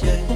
difference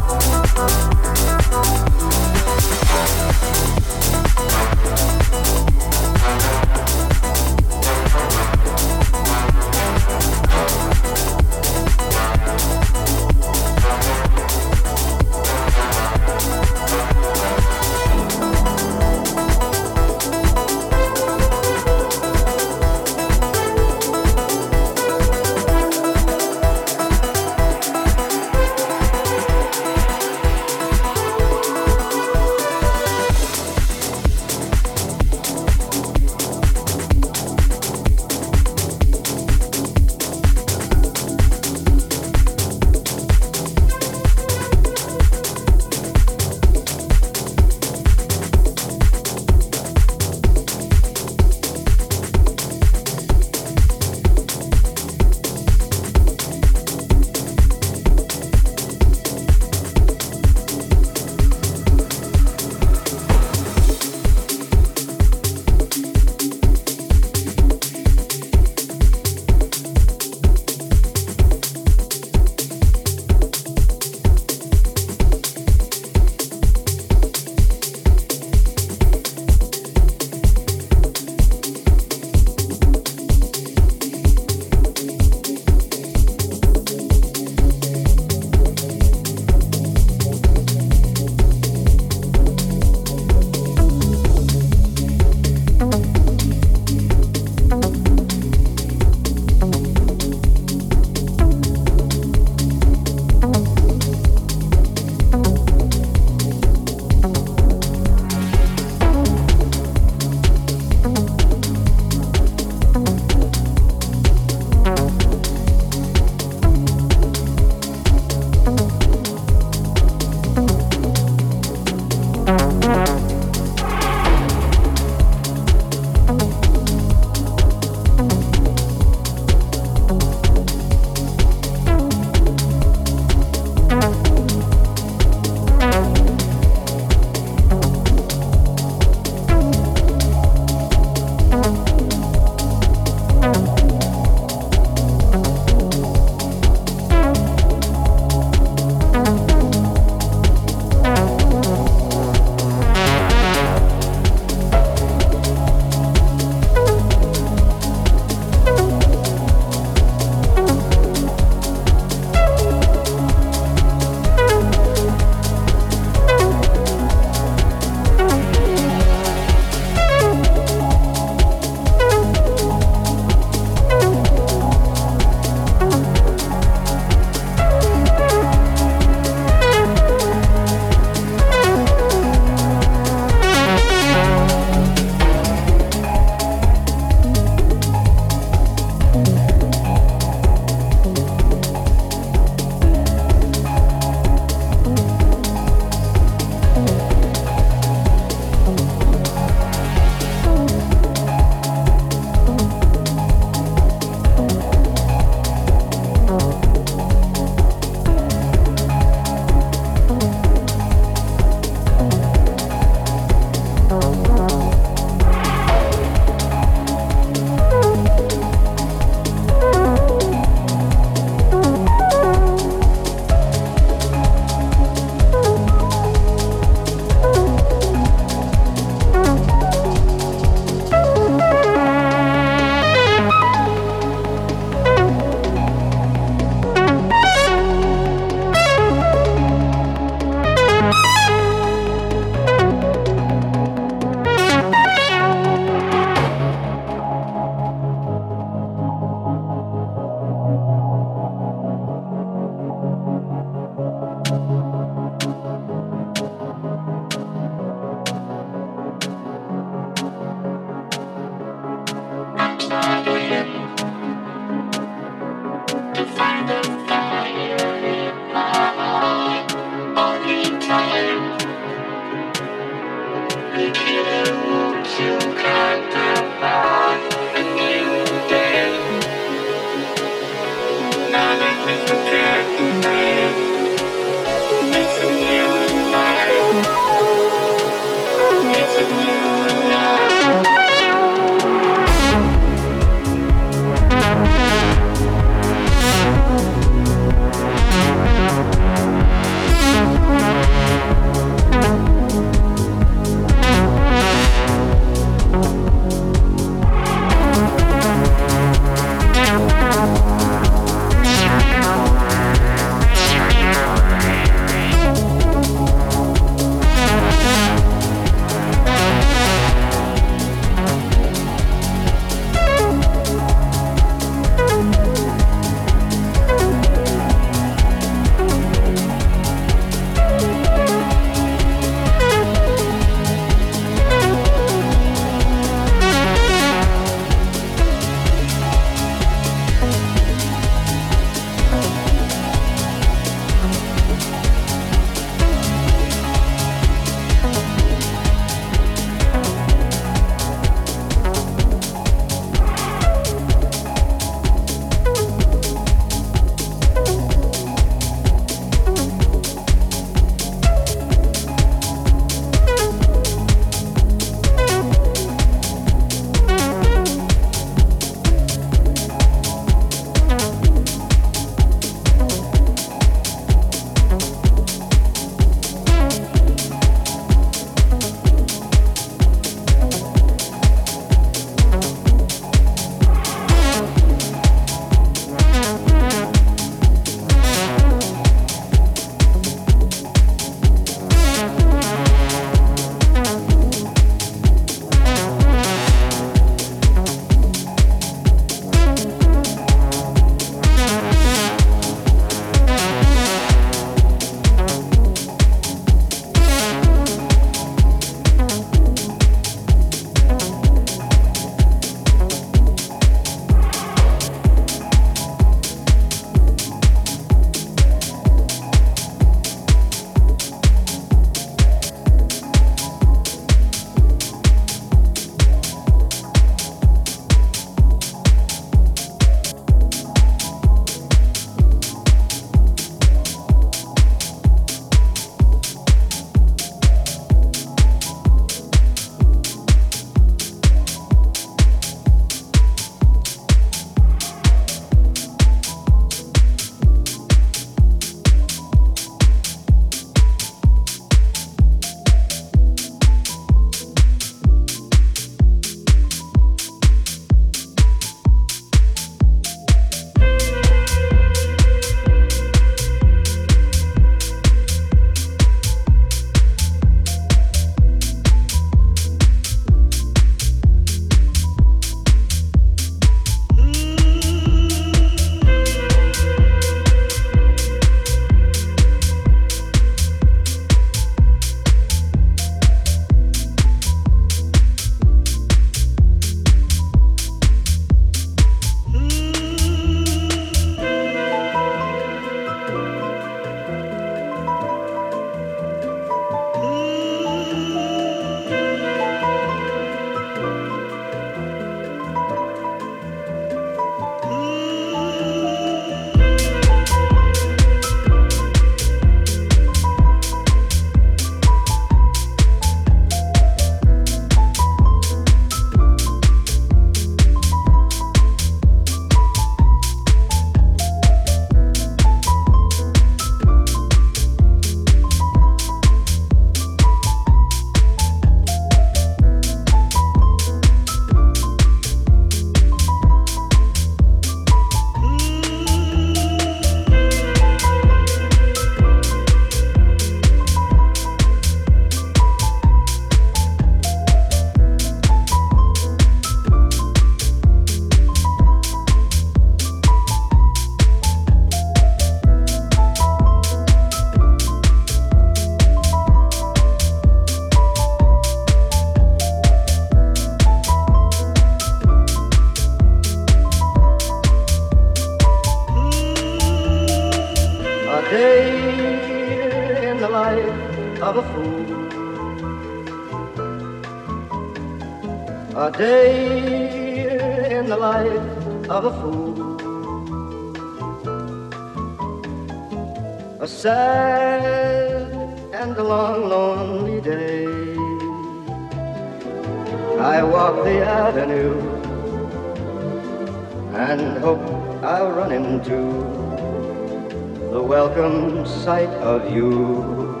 sight of you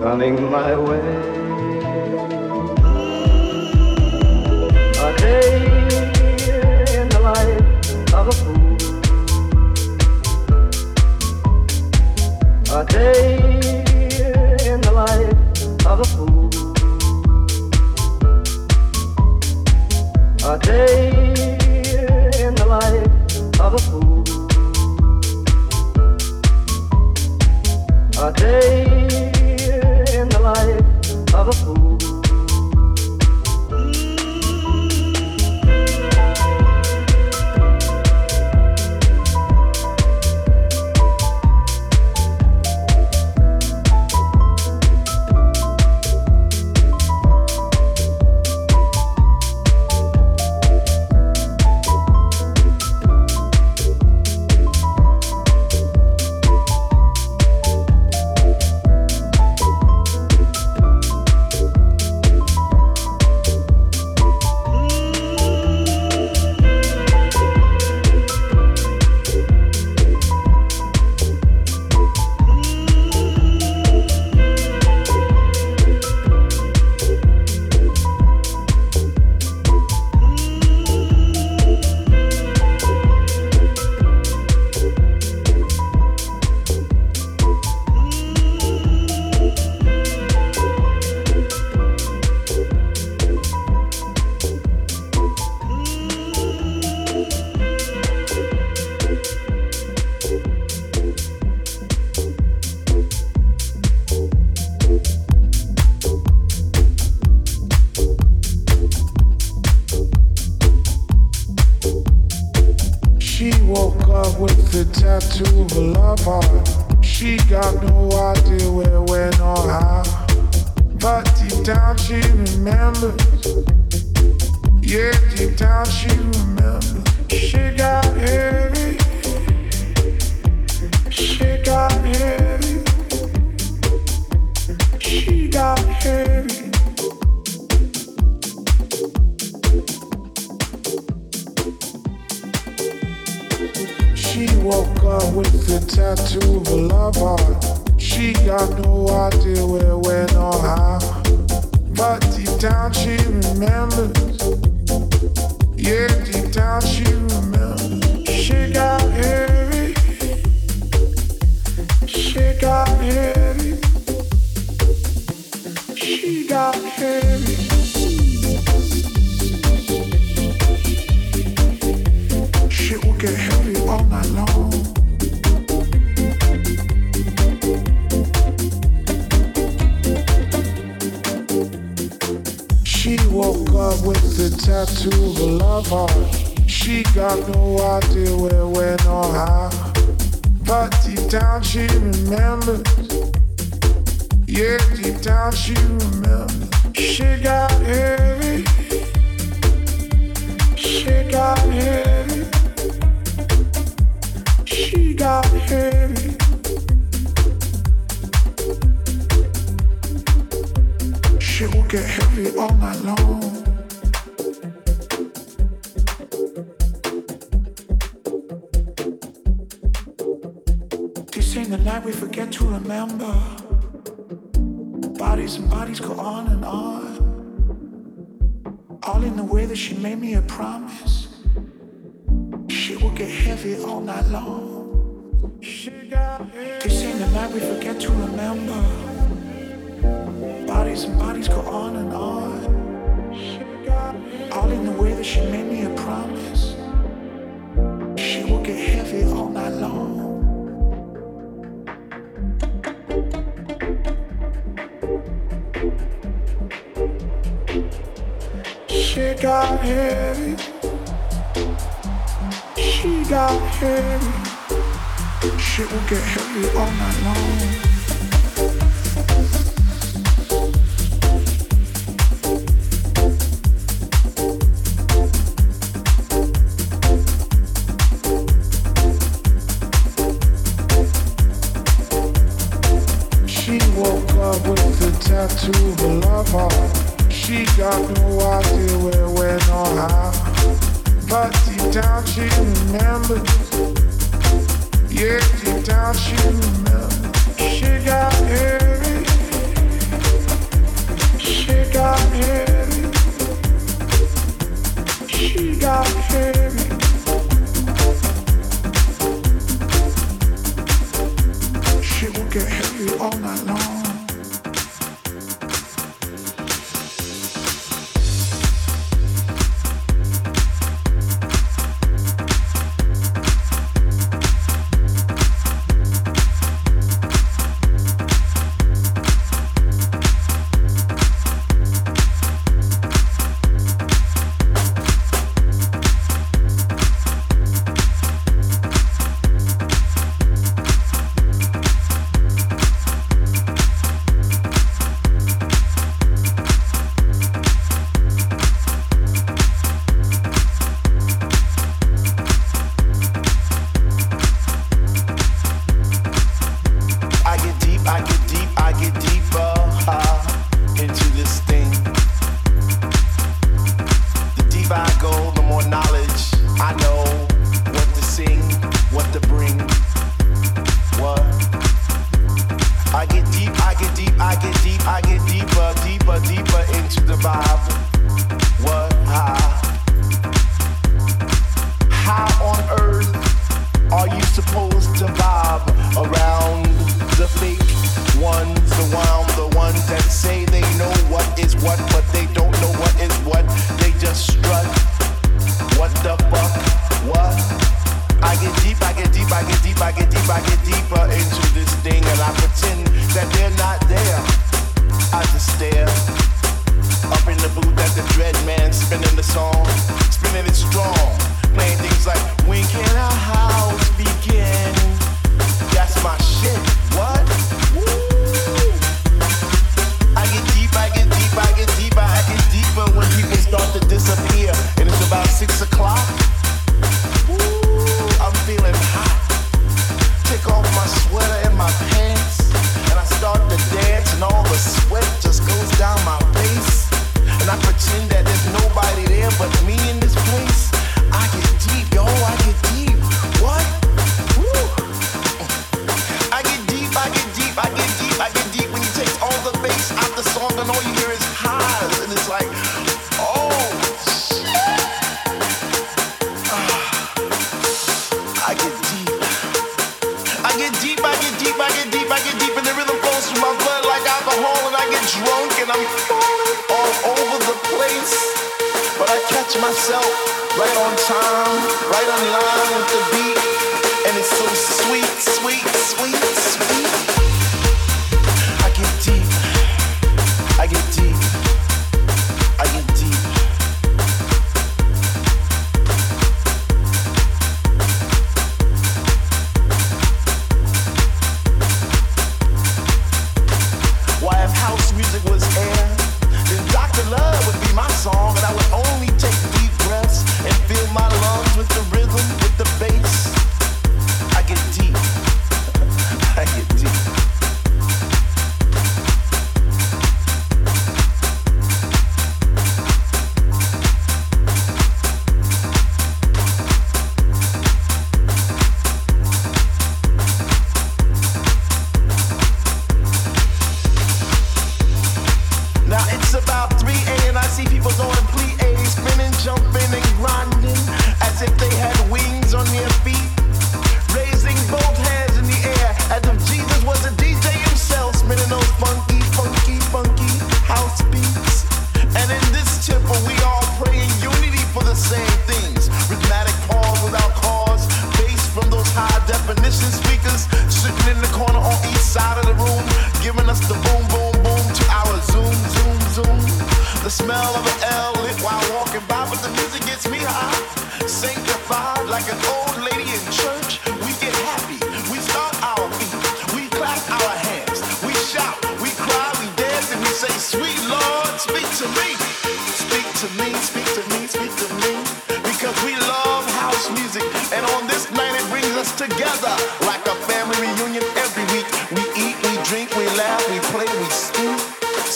coming my way. She got heavy. She got heavy. She will get heavy all night long.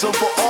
So for all